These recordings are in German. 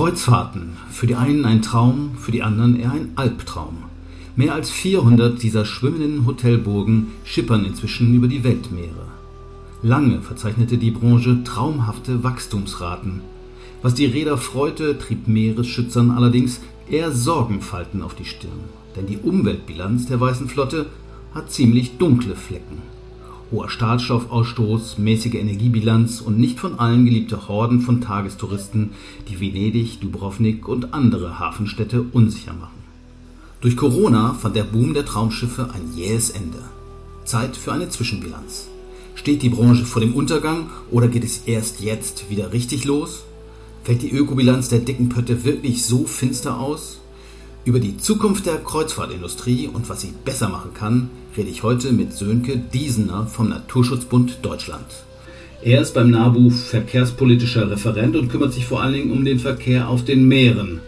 Kreuzfahrten. Für die einen ein Traum, für die anderen eher ein Albtraum. Mehr als 400 dieser schwimmenden Hotelburgen schippern inzwischen über die Weltmeere. Lange verzeichnete die Branche traumhafte Wachstumsraten. Was die Räder freute, trieb Meeresschützern allerdings eher Sorgenfalten auf die Stirn. Denn die Umweltbilanz der Weißen Flotte hat ziemlich dunkle Flecken. Hoher Stahlstoffausstoß, mäßige Energiebilanz und nicht von allen geliebte Horden von Tagestouristen, die Venedig, Dubrovnik und andere Hafenstädte unsicher machen. Durch Corona fand der Boom der Traumschiffe ein jähes Ende. Zeit für eine Zwischenbilanz. Steht die Branche vor dem Untergang oder geht es erst jetzt wieder richtig los? Fällt die Ökobilanz der dicken Pötte wirklich so finster aus? Über die Zukunft der Kreuzfahrtindustrie und was sie besser machen kann, rede ich heute mit Sönke Diesener vom Naturschutzbund Deutschland. Er ist beim NABU verkehrspolitischer Referent und kümmert sich vor allen Dingen um den Verkehr auf den Meeren.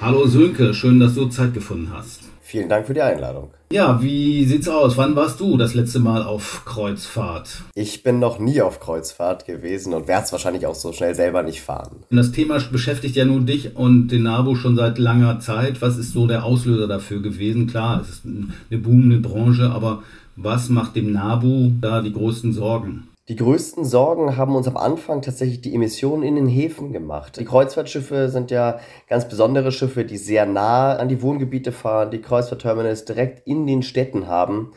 Hallo Sönke, schön, dass du Zeit gefunden hast. Vielen Dank für die Einladung. Ja, wie sieht's aus? Wann warst du das letzte Mal auf Kreuzfahrt? Ich bin noch nie auf Kreuzfahrt gewesen und werde es wahrscheinlich auch so schnell selber nicht fahren. Das Thema beschäftigt ja nun dich und den NABU schon seit langer Zeit. Was ist so der Auslöser dafür gewesen? Klar, es ist eine boomende Branche, aber was macht dem NABU da die größten Sorgen? Die größten Sorgen haben uns am Anfang tatsächlich die Emissionen in den Häfen gemacht. Die Kreuzfahrtschiffe sind ja ganz besondere Schiffe, die sehr nah an die Wohngebiete fahren, die Kreuzfahrtterminals direkt in den Städten haben.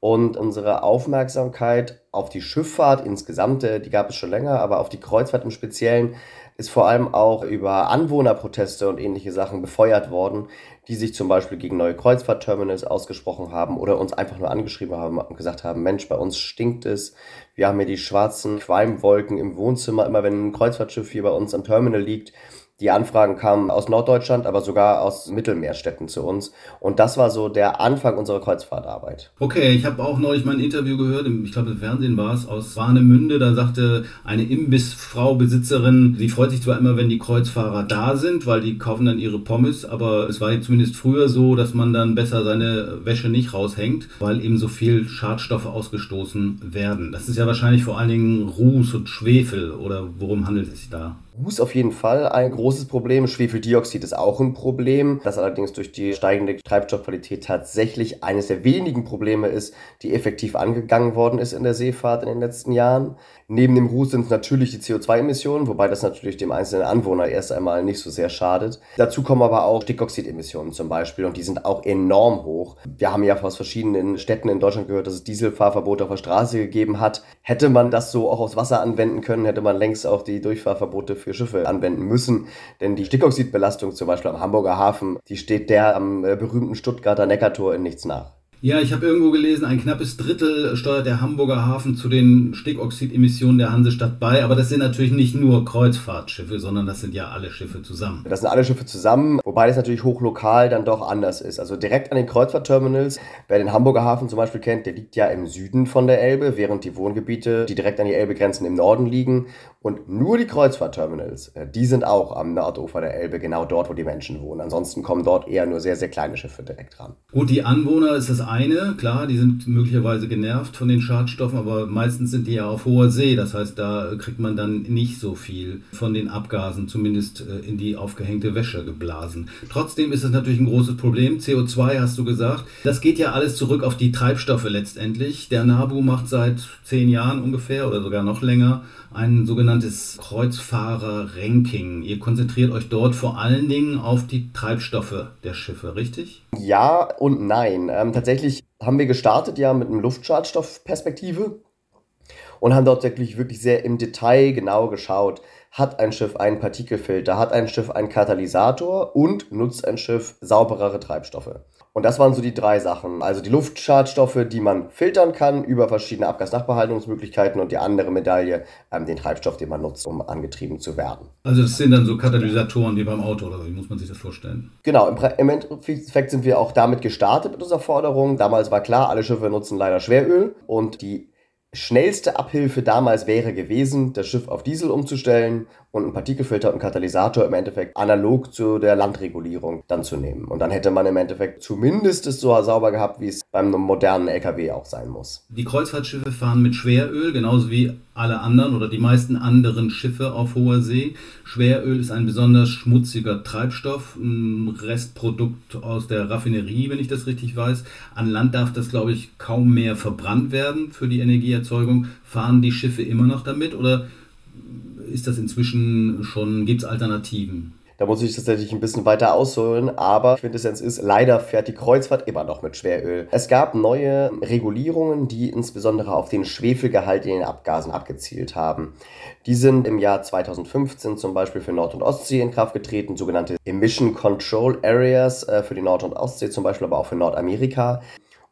Und unsere Aufmerksamkeit auf die Schifffahrt insgesamt, äh, die gab es schon länger, aber auf die Kreuzfahrt im Speziellen ist vor allem auch über Anwohnerproteste und ähnliche Sachen befeuert worden, die sich zum Beispiel gegen neue Kreuzfahrtterminals ausgesprochen haben oder uns einfach nur angeschrieben haben und gesagt haben, Mensch, bei uns stinkt es. Wir haben hier die schwarzen Qualmwolken im Wohnzimmer, immer wenn ein Kreuzfahrtschiff hier bei uns am Terminal liegt die Anfragen kamen aus Norddeutschland, aber sogar aus Mittelmeerstädten zu uns. Und das war so der Anfang unserer Kreuzfahrtarbeit. Okay, ich habe auch neulich mal ein Interview gehört, ich glaube im Fernsehen war es, aus Warnemünde. Da sagte eine Imbissfrau, Besitzerin, sie freut sich zwar immer, wenn die Kreuzfahrer da sind, weil die kaufen dann ihre Pommes, aber es war zumindest früher so, dass man dann besser seine Wäsche nicht raushängt, weil eben so viel Schadstoffe ausgestoßen werden. Das ist ja wahrscheinlich vor allen Dingen Ruß und Schwefel oder worum handelt es sich da? Ruß auf jeden Fall ein großes Problem. Schwefeldioxid ist auch ein Problem, das allerdings durch die steigende Treibstoffqualität tatsächlich eines der wenigen Probleme ist, die effektiv angegangen worden ist in der Seefahrt in den letzten Jahren. Neben dem Ruß sind es natürlich die CO2-Emissionen, wobei das natürlich dem einzelnen Anwohner erst einmal nicht so sehr schadet. Dazu kommen aber auch Stickoxidemissionen zum Beispiel und die sind auch enorm hoch. Wir haben ja aus verschiedenen Städten in Deutschland gehört, dass es Dieselfahrverbote auf der Straße gegeben hat. Hätte man das so auch aufs Wasser anwenden können, hätte man längst auch die Durchfahrverbote für Schiffe anwenden müssen. Denn die Stickoxidbelastung zum Beispiel am Hamburger Hafen, die steht der am äh, berühmten Stuttgarter Neckartor in nichts nach. Ja, ich habe irgendwo gelesen, ein knappes Drittel steuert der Hamburger Hafen zu den Stickoxidemissionen der Hansestadt bei. Aber das sind natürlich nicht nur Kreuzfahrtschiffe, sondern das sind ja alle Schiffe zusammen. Das sind alle Schiffe zusammen, wobei das natürlich hochlokal dann doch anders ist. Also direkt an den Kreuzfahrtterminals, wer den Hamburger Hafen zum Beispiel kennt, der liegt ja im Süden von der Elbe, während die Wohngebiete, die direkt an die Elbe grenzen, im Norden liegen. Und nur die Kreuzfahrtterminals, äh, die sind auch am Nordufer der Elbe, genau dort, wo die Menschen wohnen. Ansonsten kommen dort eher nur sehr, sehr kleine Schiffe direkt ran. Gut, die Anwohner ist das eine, klar, die sind möglicherweise genervt von den Schadstoffen, aber meistens sind die ja auf hoher See. Das heißt, da kriegt man dann nicht so viel von den Abgasen, zumindest äh, in die aufgehängte Wäsche geblasen. Trotzdem ist es natürlich ein großes Problem. CO2 hast du gesagt. Das geht ja alles zurück auf die Treibstoffe letztendlich. Der NABU macht seit zehn Jahren ungefähr oder sogar noch länger ein sogenanntes Kreuzfahrer-Ranking. Ihr konzentriert euch dort vor allen Dingen auf die Treibstoffe der Schiffe, richtig? Ja und nein. Ähm, tatsächlich haben wir gestartet ja mit einem Luftschadstoffperspektive und haben dort wirklich, wirklich sehr im Detail genau geschaut, hat ein Schiff einen Partikelfilter, hat ein Schiff einen Katalysator und nutzt ein Schiff sauberere Treibstoffe. Und das waren so die drei Sachen. Also die Luftschadstoffe, die man filtern kann über verschiedene Abgasnachbehaltungsmöglichkeiten und die andere Medaille, ähm, den Treibstoff, den man nutzt, um angetrieben zu werden. Also das sind dann so Katalysatoren wie beim Auto oder wie muss man sich das vorstellen? Genau, im, im Endeffekt sind wir auch damit gestartet mit unserer Forderung. Damals war klar, alle Schiffe nutzen leider Schweröl und die schnellste Abhilfe damals wäre gewesen, das Schiff auf Diesel umzustellen und einen Partikelfilter und einen Katalysator im Endeffekt analog zu der Landregulierung dann zu nehmen. Und dann hätte man im Endeffekt zumindest es so sauber gehabt, wie es beim modernen LKW auch sein muss. Die Kreuzfahrtschiffe fahren mit Schweröl, genauso wie alle anderen oder die meisten anderen Schiffe auf hoher See. Schweröl ist ein besonders schmutziger Treibstoff, ein Restprodukt aus der Raffinerie, wenn ich das richtig weiß. An Land darf das, glaube ich, kaum mehr verbrannt werden für die Energieerzeugung. Fahren die Schiffe immer noch damit oder ist das inzwischen schon, gibt es Alternativen? Da muss ich tatsächlich ein bisschen weiter ausholen, aber Quintessenz ist, leider fährt die Kreuzfahrt immer noch mit Schweröl. Es gab neue Regulierungen, die insbesondere auf den Schwefelgehalt in den Abgasen abgezielt haben. Die sind im Jahr 2015 zum Beispiel für Nord- und Ostsee in Kraft getreten, sogenannte Emission Control Areas äh, für die Nord- und Ostsee, zum Beispiel aber auch für Nordamerika.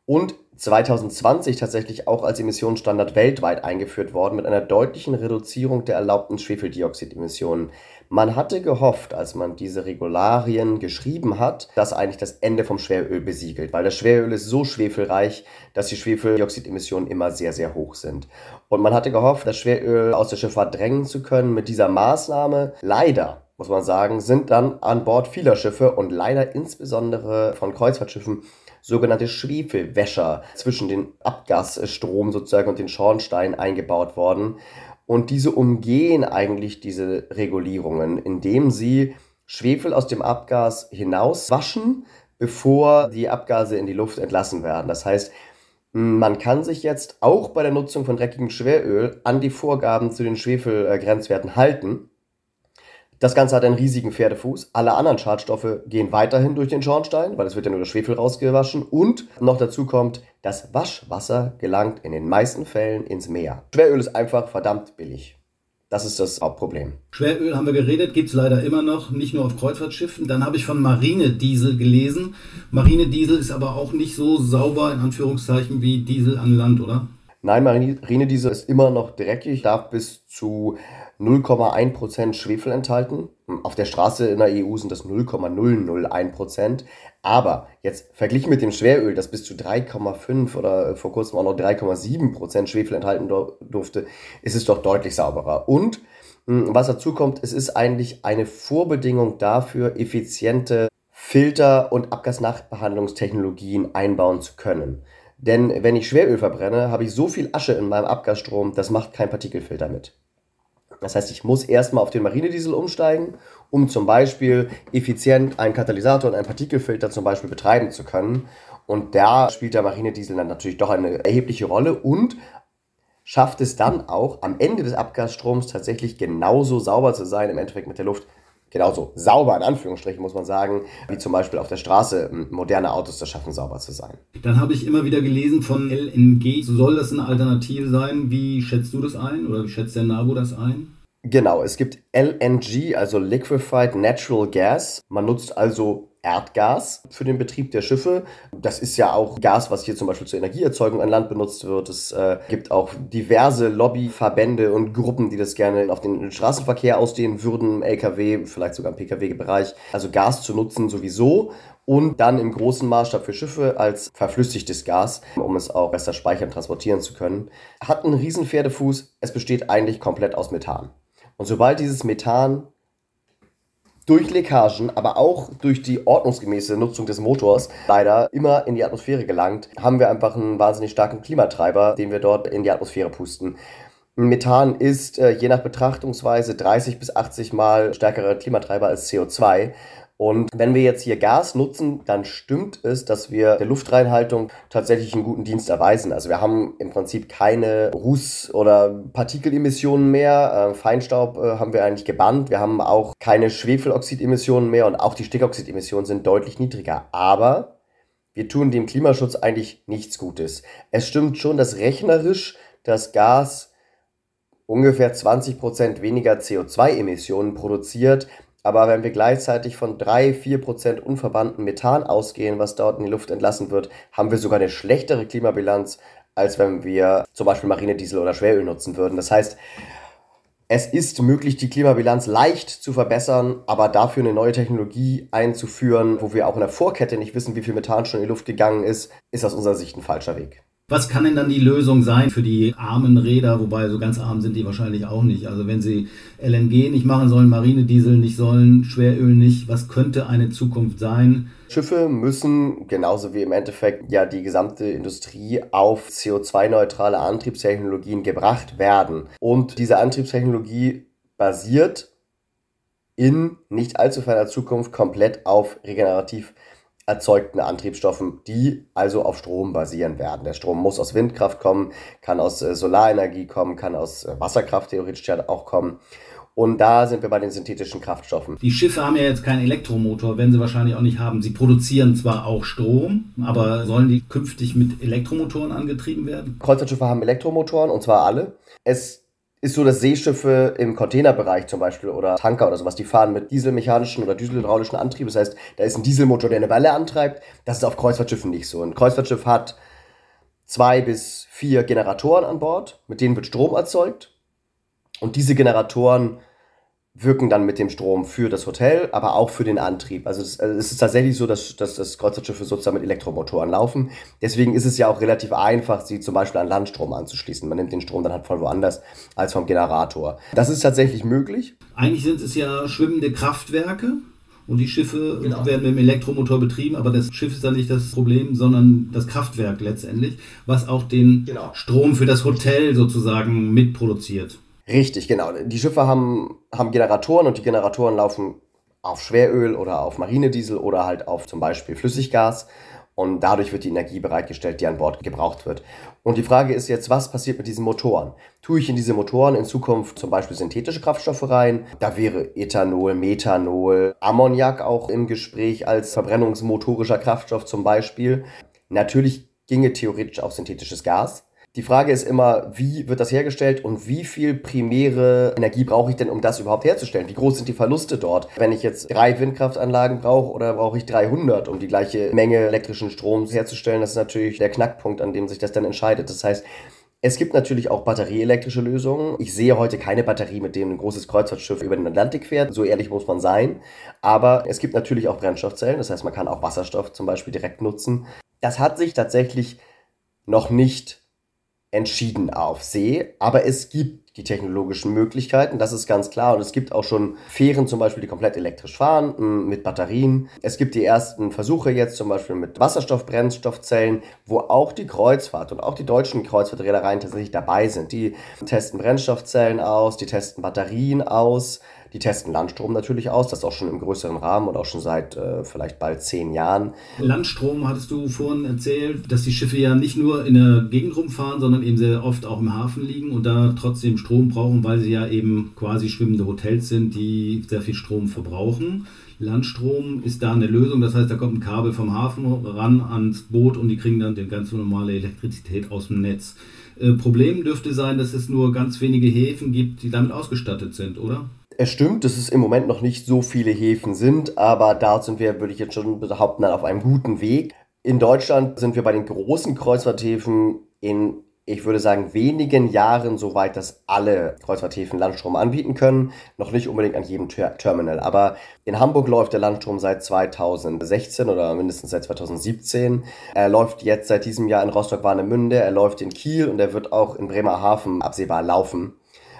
Und 2020 tatsächlich auch als Emissionsstandard weltweit eingeführt worden mit einer deutlichen Reduzierung der erlaubten Schwefeldioxidemissionen. Man hatte gehofft, als man diese Regularien geschrieben hat, dass eigentlich das Ende vom Schweröl besiegelt, weil das Schweröl ist so schwefelreich, dass die Schwefeldioxidemissionen immer sehr, sehr hoch sind. Und man hatte gehofft, das Schweröl aus der Schifffahrt drängen zu können mit dieser Maßnahme. Leider, muss man sagen, sind dann an Bord vieler Schiffe und leider insbesondere von Kreuzfahrtschiffen sogenannte Schwefelwäscher zwischen den Abgasstrom sozusagen und den Schornstein eingebaut worden. Und diese umgehen eigentlich diese Regulierungen, indem sie Schwefel aus dem Abgas hinauswaschen, bevor die Abgase in die Luft entlassen werden. Das heißt, man kann sich jetzt auch bei der Nutzung von dreckigem Schweröl an die Vorgaben zu den Schwefelgrenzwerten halten. Das Ganze hat einen riesigen Pferdefuß. Alle anderen Schadstoffe gehen weiterhin durch den Schornstein, weil es wird ja nur der Schwefel rausgewaschen. Und noch dazu kommt, das Waschwasser gelangt in den meisten Fällen ins Meer. Schweröl ist einfach verdammt billig. Das ist das Hauptproblem. Schweröl haben wir geredet, gibt es leider immer noch, nicht nur auf Kreuzfahrtschiffen. Dann habe ich von Marinediesel gelesen. Marinediesel ist aber auch nicht so sauber, in Anführungszeichen, wie Diesel an Land, oder? Nein, Marinediesel ist immer noch dreckig, darf bis zu 0,1% Schwefel enthalten. Auf der Straße in der EU sind das 0,001%. Aber jetzt verglichen mit dem Schweröl, das bis zu 3,5 oder vor kurzem auch noch 3,7% Schwefel enthalten durfte, ist es doch deutlich sauberer. Und hm, was dazu kommt, es ist eigentlich eine Vorbedingung dafür, effiziente Filter- und Abgasnachbehandlungstechnologien einbauen zu können. Denn wenn ich Schweröl verbrenne, habe ich so viel Asche in meinem Abgasstrom, das macht kein Partikelfilter mit. Das heißt, ich muss erstmal auf den Marinediesel umsteigen, um zum Beispiel effizient einen Katalysator und einen Partikelfilter zum Beispiel betreiben zu können. Und da spielt der Marinediesel dann natürlich doch eine erhebliche Rolle und schafft es dann auch am Ende des Abgasstroms tatsächlich genauso sauber zu sein, im Endeffekt mit der Luft, genauso sauber in Anführungsstrichen, muss man sagen, wie zum Beispiel auf der Straße moderne Autos das schaffen, sauber zu sein. Dann habe ich immer wieder gelesen von LNG. Soll das eine Alternative sein? Wie schätzt du das ein oder wie schätzt der NABU das ein? Genau, es gibt LNG, also Liquefied Natural Gas. Man nutzt also Erdgas für den Betrieb der Schiffe. Das ist ja auch Gas, was hier zum Beispiel zur Energieerzeugung an Land benutzt wird. Es äh, gibt auch diverse Lobbyverbände und Gruppen, die das gerne auf den Straßenverkehr ausdehnen würden, im LKW, vielleicht sogar im Pkw-Bereich. Also Gas zu nutzen sowieso und dann im großen Maßstab für Schiffe als verflüssigtes Gas, um es auch besser speichern, transportieren zu können. Hat einen riesen Pferdefuß. Es besteht eigentlich komplett aus Methan. Und sobald dieses Methan durch Leckagen, aber auch durch die ordnungsgemäße Nutzung des Motors leider immer in die Atmosphäre gelangt, haben wir einfach einen wahnsinnig starken Klimatreiber, den wir dort in die Atmosphäre pusten. Methan ist äh, je nach Betrachtungsweise 30 bis 80 Mal stärkerer Klimatreiber als CO2 und wenn wir jetzt hier Gas nutzen, dann stimmt es, dass wir der Luftreinhaltung tatsächlich einen guten Dienst erweisen. Also wir haben im Prinzip keine Ruß- oder Partikelemissionen mehr. Äh, Feinstaub äh, haben wir eigentlich gebannt. Wir haben auch keine Schwefeloxidemissionen mehr und auch die Stickoxidemissionen sind deutlich niedriger. Aber wir tun dem Klimaschutz eigentlich nichts Gutes. Es stimmt schon, dass rechnerisch das Gas ungefähr 20% weniger CO2-Emissionen produziert, aber wenn wir gleichzeitig von 3-4% unverbannten Methan ausgehen, was dort in die Luft entlassen wird, haben wir sogar eine schlechtere Klimabilanz, als wenn wir zum Beispiel Marinediesel oder Schweröl nutzen würden. Das heißt, es ist möglich, die Klimabilanz leicht zu verbessern, aber dafür eine neue Technologie einzuführen, wo wir auch in der Vorkette nicht wissen, wie viel Methan schon in die Luft gegangen ist, ist aus unserer Sicht ein falscher Weg. Was kann denn dann die Lösung sein für die armen Räder? Wobei so ganz arm sind die wahrscheinlich auch nicht. Also wenn sie LNG nicht machen sollen, Marinediesel nicht sollen, Schweröl nicht, was könnte eine Zukunft sein? Schiffe müssen, genauso wie im Endeffekt ja die gesamte Industrie, auf CO2-neutrale Antriebstechnologien gebracht werden. Und diese Antriebstechnologie basiert in nicht allzu ferner Zukunft komplett auf regenerativ erzeugten Antriebsstoffen, die also auf Strom basieren werden. Der Strom muss aus Windkraft kommen, kann aus äh, Solarenergie kommen, kann aus äh, Wasserkraft theoretisch auch kommen. Und da sind wir bei den synthetischen Kraftstoffen. Die Schiffe haben ja jetzt keinen Elektromotor, werden sie wahrscheinlich auch nicht haben. Sie produzieren zwar auch Strom, aber sollen die künftig mit Elektromotoren angetrieben werden? Kreuzfahrtschiffe haben Elektromotoren und zwar alle. Es ist so, dass Seeschiffe im Containerbereich zum Beispiel oder Tanker oder sowas, die fahren mit dieselmechanischen oder dieselhydraulischen Antrieb. Das heißt, da ist ein Dieselmotor, der eine Welle antreibt. Das ist auf Kreuzfahrtschiffen nicht so. Ein Kreuzfahrtschiff hat zwei bis vier Generatoren an Bord, mit denen wird Strom erzeugt. Und diese Generatoren wirken dann mit dem Strom für das Hotel, aber auch für den Antrieb. Also es, also es ist tatsächlich so, dass, dass das Kreuzfahrtschiffe sozusagen mit Elektromotoren laufen. Deswegen ist es ja auch relativ einfach, sie zum Beispiel an Landstrom anzuschließen. Man nimmt den Strom dann halt von woanders als vom Generator. Das ist tatsächlich möglich. Eigentlich sind es ja schwimmende Kraftwerke. Und die Schiffe genau. werden mit dem Elektromotor betrieben, aber das Schiff ist dann nicht das Problem, sondern das Kraftwerk letztendlich, was auch den genau. Strom für das Hotel sozusagen mitproduziert. Richtig, genau. Die Schiffe haben, haben Generatoren und die Generatoren laufen auf Schweröl oder auf Marinediesel oder halt auf zum Beispiel Flüssiggas. Und dadurch wird die Energie bereitgestellt, die an Bord gebraucht wird. Und die Frage ist jetzt, was passiert mit diesen Motoren? Tue ich in diese Motoren in Zukunft zum Beispiel synthetische Kraftstoffe rein? Da wäre Ethanol, Methanol, Ammoniak auch im Gespräch als verbrennungsmotorischer Kraftstoff zum Beispiel. Natürlich ginge theoretisch auch synthetisches Gas. Die Frage ist immer, wie wird das hergestellt und wie viel primäre Energie brauche ich denn, um das überhaupt herzustellen? Wie groß sind die Verluste dort? Wenn ich jetzt drei Windkraftanlagen brauche oder brauche ich 300, um die gleiche Menge elektrischen Stroms herzustellen? Das ist natürlich der Knackpunkt, an dem sich das dann entscheidet. Das heißt, es gibt natürlich auch batterieelektrische Lösungen. Ich sehe heute keine Batterie, mit dem ein großes Kreuzfahrtschiff über den Atlantik fährt. So ehrlich muss man sein. Aber es gibt natürlich auch Brennstoffzellen. Das heißt, man kann auch Wasserstoff zum Beispiel direkt nutzen. Das hat sich tatsächlich noch nicht entschieden auf See, aber es gibt die technologischen Möglichkeiten, das ist ganz klar. Und es gibt auch schon Fähren zum Beispiel, die komplett elektrisch fahren, mit Batterien. Es gibt die ersten Versuche jetzt zum Beispiel mit Wasserstoff-Brennstoffzellen, wo auch die Kreuzfahrt und auch die deutschen Kreuzfahrtreedereien tatsächlich dabei sind. Die testen Brennstoffzellen aus, die testen Batterien aus. Die testen Landstrom natürlich aus, das auch schon im größeren Rahmen und auch schon seit äh, vielleicht bald zehn Jahren. Landstrom hattest du vorhin erzählt, dass die Schiffe ja nicht nur in der Gegend rumfahren, sondern eben sehr oft auch im Hafen liegen und da trotzdem Strom brauchen, weil sie ja eben quasi schwimmende Hotels sind, die sehr viel Strom verbrauchen. Landstrom ist da eine Lösung, das heißt, da kommt ein Kabel vom Hafen ran ans Boot und die kriegen dann die ganz normale Elektrizität aus dem Netz. Äh, Problem dürfte sein, dass es nur ganz wenige Häfen gibt, die damit ausgestattet sind, oder? Es stimmt, dass es im Moment noch nicht so viele Häfen sind, aber da sind wir, würde ich jetzt schon behaupten, auf einem guten Weg. In Deutschland sind wir bei den großen Kreuzfahrthäfen in, ich würde sagen, wenigen Jahren so weit, dass alle Kreuzfahrthäfen Landstrom anbieten können. Noch nicht unbedingt an jedem Ter Terminal, aber in Hamburg läuft der Landstrom seit 2016 oder mindestens seit 2017. Er läuft jetzt seit diesem Jahr in Rostock-Warnemünde, er läuft in Kiel und er wird auch in Bremerhaven absehbar laufen.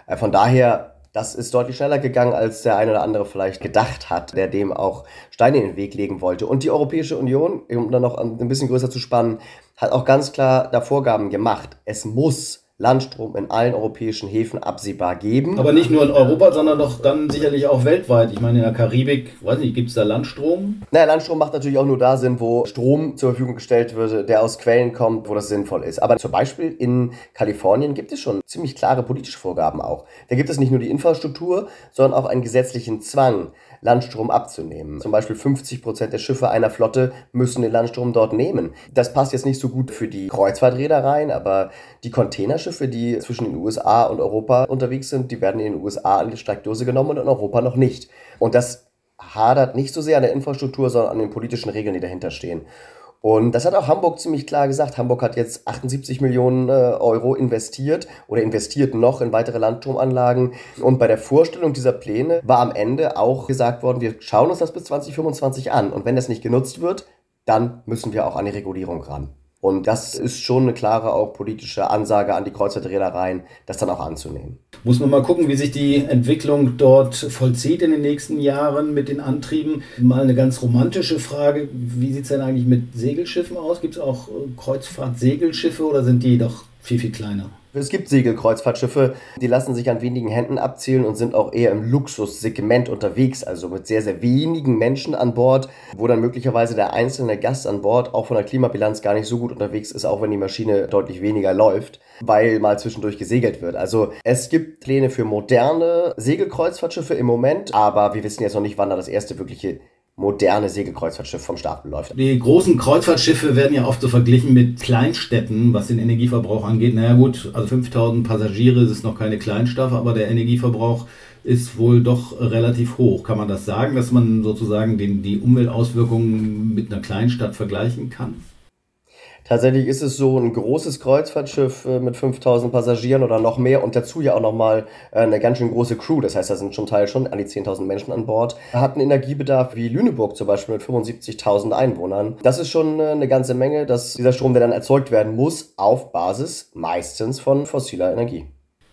Äh, von daher das ist deutlich schneller gegangen, als der eine oder andere vielleicht gedacht hat, der dem auch Steine in den Weg legen wollte. Und die Europäische Union, um dann noch ein bisschen größer zu spannen, hat auch ganz klar da Vorgaben gemacht. Es muss Landstrom in allen europäischen Häfen absehbar geben. Aber nicht nur in Europa, sondern doch dann sicherlich auch weltweit. Ich meine, in der Karibik, weiß nicht, gibt es da Landstrom? Naja, Landstrom macht natürlich auch nur da Sinn, wo Strom zur Verfügung gestellt wird, der aus Quellen kommt, wo das sinnvoll ist. Aber zum Beispiel in Kalifornien gibt es schon ziemlich klare politische Vorgaben auch. Da gibt es nicht nur die Infrastruktur, sondern auch einen gesetzlichen Zwang, Landstrom abzunehmen. Zum Beispiel 50 Prozent der Schiffe einer Flotte müssen den Landstrom dort nehmen. Das passt jetzt nicht so gut für die Kreuzfahrtreedereien, aber die Containerschiffe, die zwischen den USA und Europa unterwegs sind, die werden in den USA an die Steigdose genommen und in Europa noch nicht. Und das hadert nicht so sehr an der Infrastruktur, sondern an den politischen Regeln, die dahinter stehen. Und das hat auch Hamburg ziemlich klar gesagt. Hamburg hat jetzt 78 Millionen äh, Euro investiert oder investiert noch in weitere Landstromanlagen. Und bei der Vorstellung dieser Pläne war am Ende auch gesagt worden, wir schauen uns das bis 2025 an. Und wenn das nicht genutzt wird, dann müssen wir auch an die Regulierung ran. Und das ist schon eine klare auch politische Ansage an die Kreuzfahrtreedereien, das dann auch anzunehmen. Muss man mal gucken, wie sich die Entwicklung dort vollzieht in den nächsten Jahren mit den Antrieben. Mal eine ganz romantische Frage. Wie sieht es denn eigentlich mit Segelschiffen aus? Gibt es auch äh, Kreuzfahrt-Segelschiffe oder sind die doch viel, viel kleiner? Es gibt Segelkreuzfahrtschiffe, die lassen sich an wenigen Händen abzählen und sind auch eher im Luxussegment unterwegs, also mit sehr, sehr wenigen Menschen an Bord, wo dann möglicherweise der einzelne Gast an Bord auch von der Klimabilanz gar nicht so gut unterwegs ist, auch wenn die Maschine deutlich weniger läuft, weil mal zwischendurch gesegelt wird. Also es gibt Pläne für moderne Segelkreuzfahrtschiffe im Moment, aber wir wissen jetzt noch nicht, wann da das erste wirkliche moderne Segelkreuzfahrtschiff vom Stapel läuft. Die großen Kreuzfahrtschiffe werden ja oft so verglichen mit Kleinstädten, was den Energieverbrauch angeht. Naja gut, also 5000 Passagiere ist noch keine Kleinstadt, aber der Energieverbrauch ist wohl doch relativ hoch. Kann man das sagen, dass man sozusagen den, die Umweltauswirkungen mit einer Kleinstadt vergleichen kann? Tatsächlich ist es so ein großes Kreuzfahrtschiff äh, mit 5000 Passagieren oder noch mehr und dazu ja auch nochmal äh, eine ganz schön große Crew. Das heißt, da sind zum Teil schon an die 10.000 Menschen an Bord. Hat einen Energiebedarf wie Lüneburg zum Beispiel mit 75.000 Einwohnern. Das ist schon äh, eine ganze Menge, dass dieser Strom, der dann erzeugt werden muss, auf Basis meistens von fossiler Energie.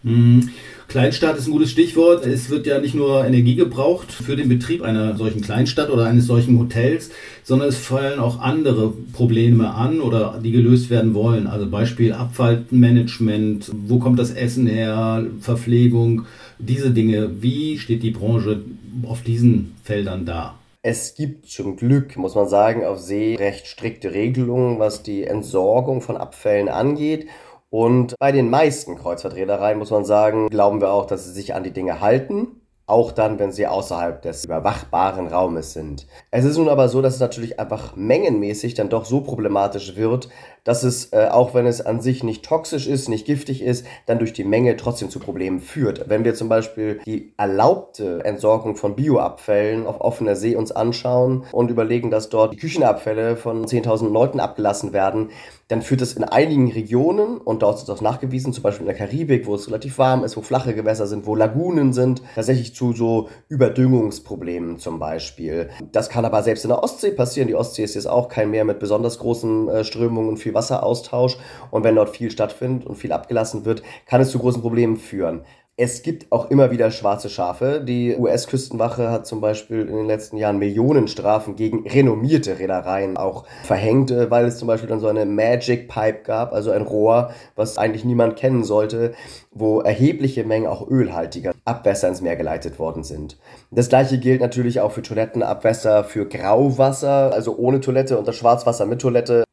Mhm. Kleinstadt ist ein gutes Stichwort. Es wird ja nicht nur Energie gebraucht für den Betrieb einer solchen Kleinstadt oder eines solchen Hotels, sondern es fallen auch andere Probleme an oder die gelöst werden wollen. Also Beispiel Abfallmanagement, wo kommt das Essen her, Verpflegung, diese Dinge. Wie steht die Branche auf diesen Feldern da? Es gibt zum Glück, muss man sagen, auf See recht strikte Regelungen, was die Entsorgung von Abfällen angeht. Und bei den meisten Kreuzfahrtreedereien muss man sagen, glauben wir auch, dass sie sich an die Dinge halten auch dann, wenn sie außerhalb des überwachbaren Raumes sind. Es ist nun aber so, dass es natürlich einfach mengenmäßig dann doch so problematisch wird, dass es, äh, auch wenn es an sich nicht toxisch ist, nicht giftig ist, dann durch die Menge trotzdem zu Problemen führt. Wenn wir zum Beispiel die erlaubte Entsorgung von Bioabfällen auf offener See uns anschauen und überlegen, dass dort die Küchenabfälle von 10.000 Leuten abgelassen werden, dann führt das in einigen Regionen, und dort ist das nachgewiesen, zum Beispiel in der Karibik, wo es relativ warm ist, wo flache Gewässer sind, wo Lagunen sind, tatsächlich zu so Überdüngungsproblemen zum Beispiel. Das kann aber selbst in der Ostsee passieren. Die Ostsee ist jetzt auch kein Meer mit besonders großen äh, Strömungen und viel Wasseraustausch. Und wenn dort viel stattfindet und viel abgelassen wird, kann es zu großen Problemen führen. Es gibt auch immer wieder schwarze Schafe. Die US-Küstenwache hat zum Beispiel in den letzten Jahren Millionenstrafen gegen renommierte Reedereien auch verhängt, äh, weil es zum Beispiel dann so eine Magic Pipe gab, also ein Rohr, was eigentlich niemand kennen sollte, wo erhebliche Mengen auch ölhaltiger Abwässer ins Meer geleitet worden sind. Das gleiche gilt natürlich auch für Toilettenabwässer für Grauwasser, also ohne Toilette und das Schwarzwasser mit Toilette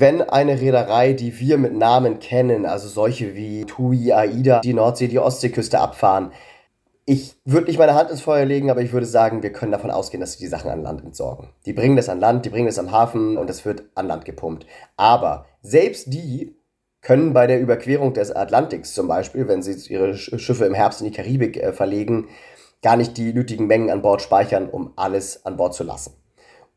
wenn eine Reederei, die wir mit Namen kennen, also solche wie TUI, AIDA, die Nordsee, die Ostseeküste abfahren, ich würde nicht meine Hand ins Feuer legen, aber ich würde sagen, wir können davon ausgehen, dass sie die Sachen an Land entsorgen. Die bringen das an Land, die bringen das am Hafen und es wird an Land gepumpt. Aber selbst die können bei der Überquerung des Atlantiks zum Beispiel, wenn sie ihre Schiffe im Herbst in die Karibik äh, verlegen, gar nicht die nötigen Mengen an Bord speichern, um alles an Bord zu lassen.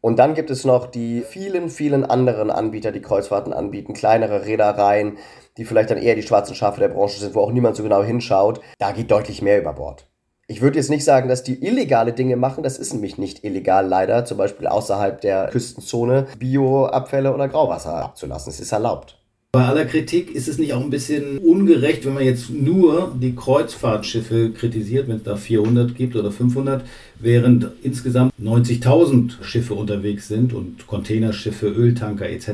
Und dann gibt es noch die vielen, vielen anderen Anbieter, die Kreuzfahrten anbieten, kleinere Reedereien, die vielleicht dann eher die schwarzen Schafe der Branche sind, wo auch niemand so genau hinschaut. Da geht deutlich mehr über Bord. Ich würde jetzt nicht sagen, dass die illegale Dinge machen, das ist nämlich nicht illegal leider, zum Beispiel außerhalb der Küstenzone Bioabfälle oder Grauwasser abzulassen. Es ist erlaubt. Bei aller Kritik ist es nicht auch ein bisschen ungerecht, wenn man jetzt nur die Kreuzfahrtschiffe kritisiert, wenn es da 400 gibt oder 500, während insgesamt 90.000 Schiffe unterwegs sind und Containerschiffe, Öltanker etc.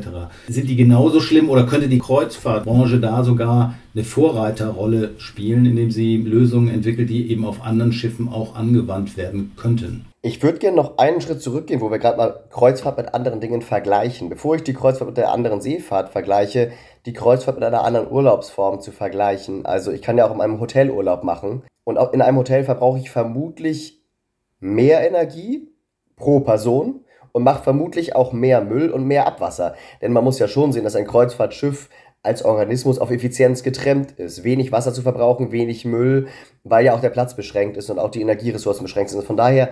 Sind die genauso schlimm oder könnte die Kreuzfahrtbranche da sogar eine Vorreiterrolle spielen, indem sie Lösungen entwickelt, die eben auf anderen Schiffen auch angewandt werden könnten? Ich würde gerne noch einen Schritt zurückgehen, wo wir gerade mal Kreuzfahrt mit anderen Dingen vergleichen. Bevor ich die Kreuzfahrt mit der anderen Seefahrt vergleiche, die Kreuzfahrt mit einer anderen Urlaubsform zu vergleichen. Also ich kann ja auch in einem Hotel Urlaub machen und auch in einem Hotel verbrauche ich vermutlich mehr Energie pro Person und mache vermutlich auch mehr Müll und mehr Abwasser. Denn man muss ja schon sehen, dass ein Kreuzfahrtschiff als Organismus auf Effizienz getrennt ist. Wenig Wasser zu verbrauchen, wenig Müll, weil ja auch der Platz beschränkt ist und auch die Energieressourcen beschränkt sind. Von daher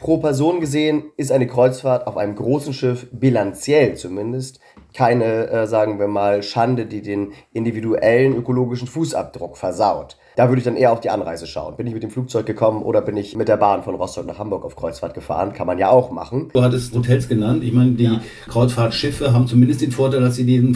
Pro Person gesehen ist eine Kreuzfahrt auf einem großen Schiff bilanziell zumindest keine, äh, sagen wir mal, Schande, die den individuellen ökologischen Fußabdruck versaut. Da würde ich dann eher auf die Anreise schauen. Bin ich mit dem Flugzeug gekommen oder bin ich mit der Bahn von Rostock nach Hamburg auf Kreuzfahrt gefahren? Kann man ja auch machen. Du hattest Hotels genannt. Ich meine, die ja. Kreuzfahrtschiffe haben zumindest den Vorteil, dass sie diesen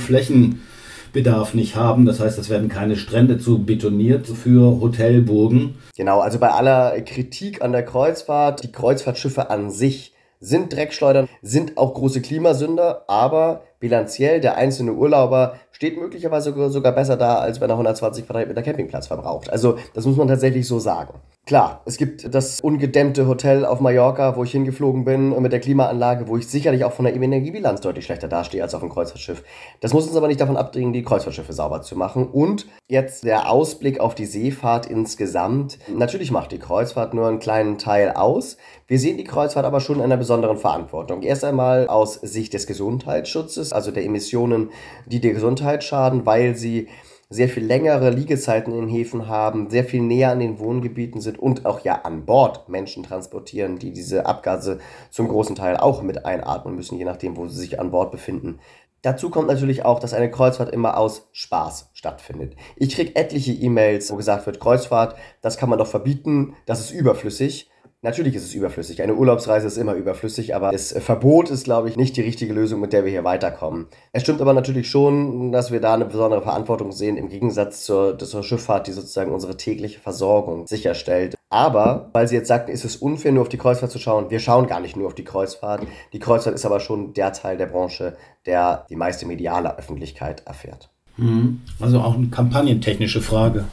Flächenbedarf nicht haben. Das heißt, es werden keine Strände zu betoniert für Hotelburgen. Genau, also bei aller Kritik an der Kreuzfahrt, die Kreuzfahrtschiffe an sich sind Dreckschleudern, sind auch große Klimasünder, aber bilanziell der einzelne Urlauber steht möglicherweise sogar besser da, als wenn er 120 Quadratmeter Campingplatz verbraucht. Also das muss man tatsächlich so sagen. Klar, es gibt das ungedämmte Hotel auf Mallorca, wo ich hingeflogen bin, mit der Klimaanlage, wo ich sicherlich auch von der Energiebilanz deutlich schlechter dastehe als auf dem Kreuzfahrtschiff. Das muss uns aber nicht davon abbringen, die Kreuzfahrtschiffe sauber zu machen. Und jetzt der Ausblick auf die Seefahrt insgesamt. Natürlich macht die Kreuzfahrt nur einen kleinen Teil aus. Wir sehen die Kreuzfahrt aber schon in einer besonderen Verantwortung. Erst einmal aus Sicht des Gesundheitsschutzes, also der Emissionen, die der Gesundheit schaden, weil sie sehr viel längere Liegezeiten in Häfen haben, sehr viel näher an den Wohngebieten sind und auch ja an Bord Menschen transportieren, die diese Abgase zum großen Teil auch mit einatmen müssen, je nachdem, wo sie sich an Bord befinden. Dazu kommt natürlich auch, dass eine Kreuzfahrt immer aus Spaß stattfindet. Ich kriege etliche E-Mails, wo gesagt wird, Kreuzfahrt, das kann man doch verbieten, das ist überflüssig. Natürlich ist es überflüssig. Eine Urlaubsreise ist immer überflüssig, aber das Verbot ist, glaube ich, nicht die richtige Lösung, mit der wir hier weiterkommen. Es stimmt aber natürlich schon, dass wir da eine besondere Verantwortung sehen, im Gegensatz zur, zur Schifffahrt, die sozusagen unsere tägliche Versorgung sicherstellt. Aber, weil Sie jetzt sagten, ist es unfair, nur auf die Kreuzfahrt zu schauen, wir schauen gar nicht nur auf die Kreuzfahrt. Die Kreuzfahrt ist aber schon der Teil der Branche, der die meiste mediale Öffentlichkeit erfährt. Mhm. Also auch eine kampagnentechnische Frage.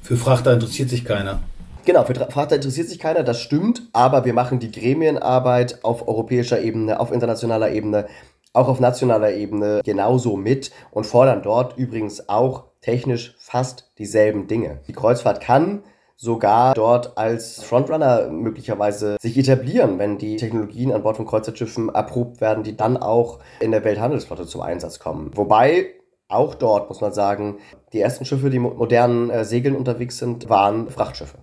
Für Frachter interessiert sich keiner. Genau, für Frachter interessiert sich keiner, das stimmt, aber wir machen die Gremienarbeit auf europäischer Ebene, auf internationaler Ebene, auch auf nationaler Ebene genauso mit und fordern dort übrigens auch technisch fast dieselben Dinge. Die Kreuzfahrt kann sogar dort als Frontrunner möglicherweise sich etablieren, wenn die Technologien an Bord von Kreuzfahrtschiffen erprobt werden, die dann auch in der Welthandelsflotte zum Einsatz kommen. Wobei auch dort muss man sagen, die ersten Schiffe, die mit modernen äh, Segeln unterwegs sind, waren Frachtschiffe.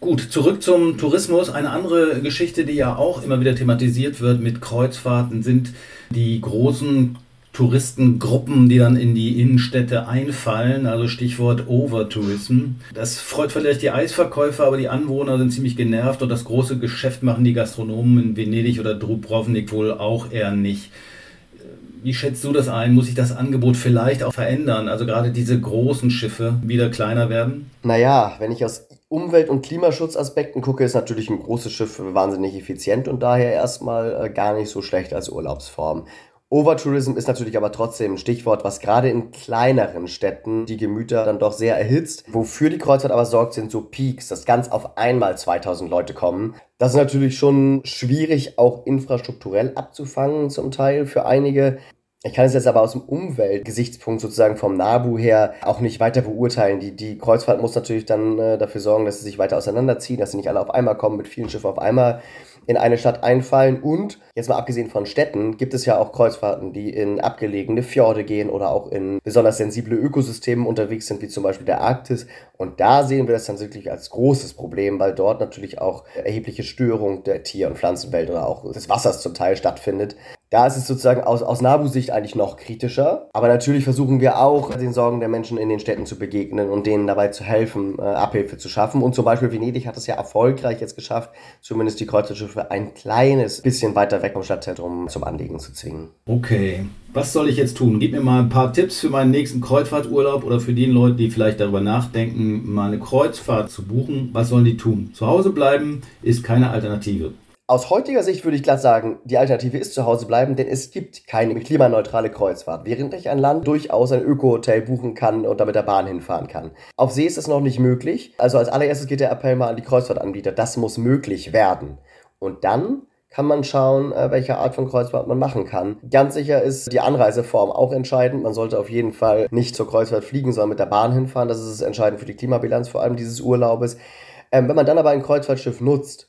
Gut, zurück zum Tourismus. Eine andere Geschichte, die ja auch immer wieder thematisiert wird mit Kreuzfahrten, sind die großen Touristengruppen, die dann in die Innenstädte einfallen, also Stichwort Overtourism. Das freut vielleicht die Eisverkäufer, aber die Anwohner sind ziemlich genervt und das große Geschäft machen die Gastronomen in Venedig oder Dubrovnik wohl auch eher nicht. Wie schätzt du das ein? Muss sich das Angebot vielleicht auch verändern? Also gerade diese großen Schiffe wieder kleiner werden? Naja, wenn ich aus Umwelt- und Klimaschutzaspekten gucke, ist natürlich ein großes Schiff wahnsinnig effizient und daher erstmal äh, gar nicht so schlecht als Urlaubsform. Overtourism ist natürlich aber trotzdem ein Stichwort, was gerade in kleineren Städten die Gemüter dann doch sehr erhitzt. Wofür die Kreuzfahrt aber sorgt, sind so Peaks, dass ganz auf einmal 2000 Leute kommen. Das ist natürlich schon schwierig, auch infrastrukturell abzufangen zum Teil für einige. Ich kann es jetzt aber aus dem Umweltgesichtspunkt sozusagen vom NABU her auch nicht weiter beurteilen. Die, die Kreuzfahrt muss natürlich dann äh, dafür sorgen, dass sie sich weiter auseinanderziehen, dass sie nicht alle auf einmal kommen, mit vielen Schiffen auf einmal in eine Stadt einfallen. Und jetzt mal abgesehen von Städten, gibt es ja auch Kreuzfahrten, die in abgelegene Fjorde gehen oder auch in besonders sensible Ökosysteme unterwegs sind, wie zum Beispiel der Arktis. Und da sehen wir das dann wirklich als großes Problem, weil dort natürlich auch erhebliche Störung der Tier- und Pflanzenwelt oder auch des Wassers zum Teil stattfindet. Da ist es sozusagen aus, aus Nabu-Sicht eigentlich noch kritischer. Aber natürlich versuchen wir auch, den Sorgen der Menschen in den Städten zu begegnen und denen dabei zu helfen, äh, Abhilfe zu schaffen. Und zum Beispiel Venedig hat es ja erfolgreich jetzt geschafft, zumindest die Kreuzfahrtschiffe ein kleines bisschen weiter weg vom Stadtzentrum zum Anlegen zu zwingen. Okay. Was soll ich jetzt tun? Gib mir mal ein paar Tipps für meinen nächsten Kreuzfahrturlaub oder für die Leute, die vielleicht darüber nachdenken, mal eine Kreuzfahrt zu buchen. Was sollen die tun? Zu Hause bleiben ist keine Alternative. Aus heutiger Sicht würde ich glatt sagen, die Alternative ist zu Hause bleiben, denn es gibt keine klimaneutrale Kreuzfahrt, während ich ein Land durchaus ein Öko-Hotel buchen kann und da mit der Bahn hinfahren kann. Auf See ist es noch nicht möglich. Also als allererstes geht der Appell mal an die Kreuzfahrtanbieter. Das muss möglich werden. Und dann kann man schauen, äh, welche Art von Kreuzfahrt man machen kann. Ganz sicher ist die Anreiseform auch entscheidend. Man sollte auf jeden Fall nicht zur Kreuzfahrt fliegen, sondern mit der Bahn hinfahren. Das ist entscheidend für die Klimabilanz, vor allem dieses Urlaubes. Ähm, wenn man dann aber ein Kreuzfahrtschiff nutzt,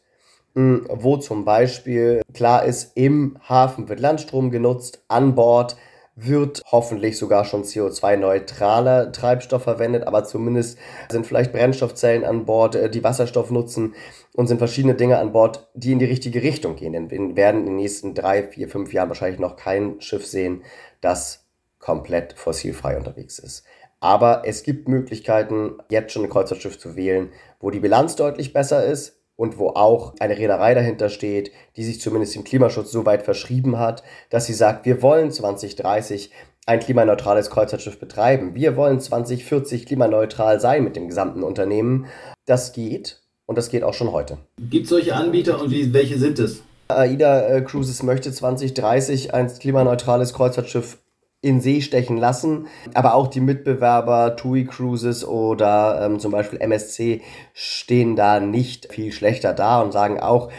wo zum Beispiel klar ist, im Hafen wird Landstrom genutzt, an Bord wird hoffentlich sogar schon CO2-neutraler Treibstoff verwendet, aber zumindest sind vielleicht Brennstoffzellen an Bord, äh, die Wasserstoff nutzen und sind verschiedene Dinge an Bord, die in die richtige Richtung gehen. Denn wir werden in den nächsten drei, vier, fünf Jahren wahrscheinlich noch kein Schiff sehen, das komplett fossilfrei unterwegs ist. Aber es gibt Möglichkeiten, jetzt schon ein Kreuzfahrtschiff zu wählen, wo die Bilanz deutlich besser ist und wo auch eine Reederei dahinter steht, die sich zumindest im Klimaschutz so weit verschrieben hat, dass sie sagt, wir wollen 2030 ein klimaneutrales Kreuzfahrtschiff betreiben. Wir wollen 2040 klimaneutral sein mit dem gesamten Unternehmen. Das geht und das geht auch schon heute. Gibt es solche Anbieter und wie, welche sind es? AIDA äh, Cruises möchte 2030 ein klimaneutrales Kreuzfahrtschiff in See stechen lassen. Aber auch die Mitbewerber TUI Cruises oder ähm, zum Beispiel MSC stehen da nicht viel schlechter da und sagen auch,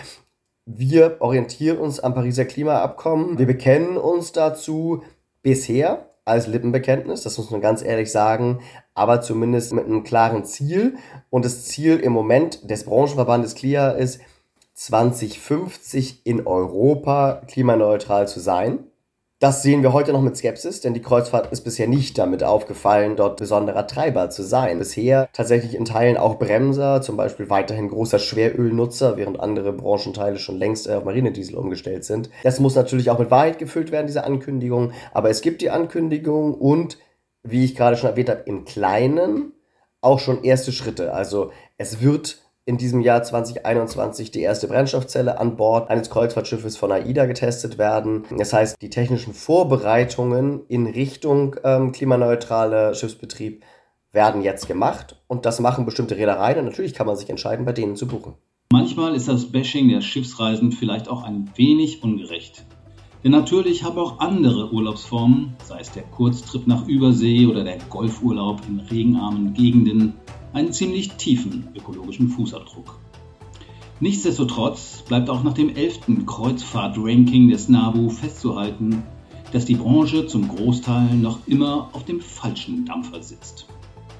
wir orientieren uns am Pariser Klimaabkommen. Wir bekennen uns dazu bisher als Lippenbekenntnis, das muss man ganz ehrlich sagen, aber zumindest mit einem klaren Ziel. Und das Ziel im Moment des Branchenverbandes CLIA ist, 2050 in Europa klimaneutral zu sein. Das sehen wir heute noch mit Skepsis, denn die Kreuzfahrt ist bisher nicht damit aufgefallen, dort besonderer Treiber zu sein. Bisher tatsächlich in Teilen auch Bremser, zum Beispiel weiterhin großer Schwerölnutzer, während andere Branchenteile schon längst auf Marinediesel umgestellt sind. Das muss natürlich auch mit Wahrheit gefüllt werden, diese Ankündigung. Aber es gibt die Ankündigung und, wie ich gerade schon erwähnt habe, im Kleinen auch schon erste Schritte. Also es wird in diesem Jahr 2021 die erste Brennstoffzelle an Bord eines Kreuzfahrtschiffes von AIDA getestet werden. Das heißt, die technischen Vorbereitungen in Richtung ähm, klimaneutraler Schiffsbetrieb werden jetzt gemacht und das machen bestimmte Reedereien und natürlich kann man sich entscheiden, bei denen zu buchen. Manchmal ist das Bashing der Schiffsreisen vielleicht auch ein wenig ungerecht. Denn natürlich haben auch andere Urlaubsformen, sei es der Kurztrip nach Übersee oder der Golfurlaub in regenarmen Gegenden, einen ziemlich tiefen ökologischen Fußabdruck. Nichtsdestotrotz bleibt auch nach dem 11. Kreuzfahrt-Ranking des NABU festzuhalten, dass die Branche zum Großteil noch immer auf dem falschen Dampfer sitzt.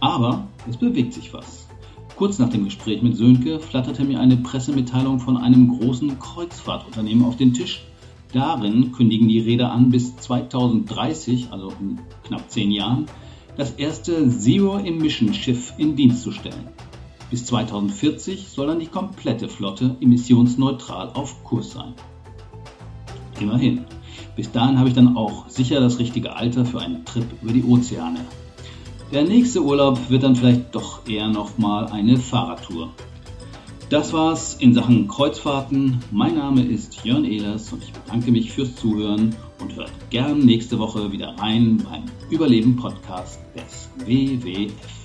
Aber es bewegt sich was. Kurz nach dem Gespräch mit Sönke flatterte mir eine Pressemitteilung von einem großen Kreuzfahrtunternehmen auf den Tisch. Darin kündigen die Räder an, bis 2030, also in knapp zehn Jahren, das erste Zero-Emission-Schiff in Dienst zu stellen. Bis 2040 soll dann die komplette Flotte emissionsneutral auf Kurs sein. Immerhin. Bis dahin habe ich dann auch sicher das richtige Alter für einen Trip über die Ozeane. Der nächste Urlaub wird dann vielleicht doch eher nochmal eine Fahrradtour. Das war's in Sachen Kreuzfahrten. Mein Name ist Jörn Ehlers und ich bedanke mich fürs Zuhören und hört gern nächste Woche wieder rein beim Überleben Podcast des WWF.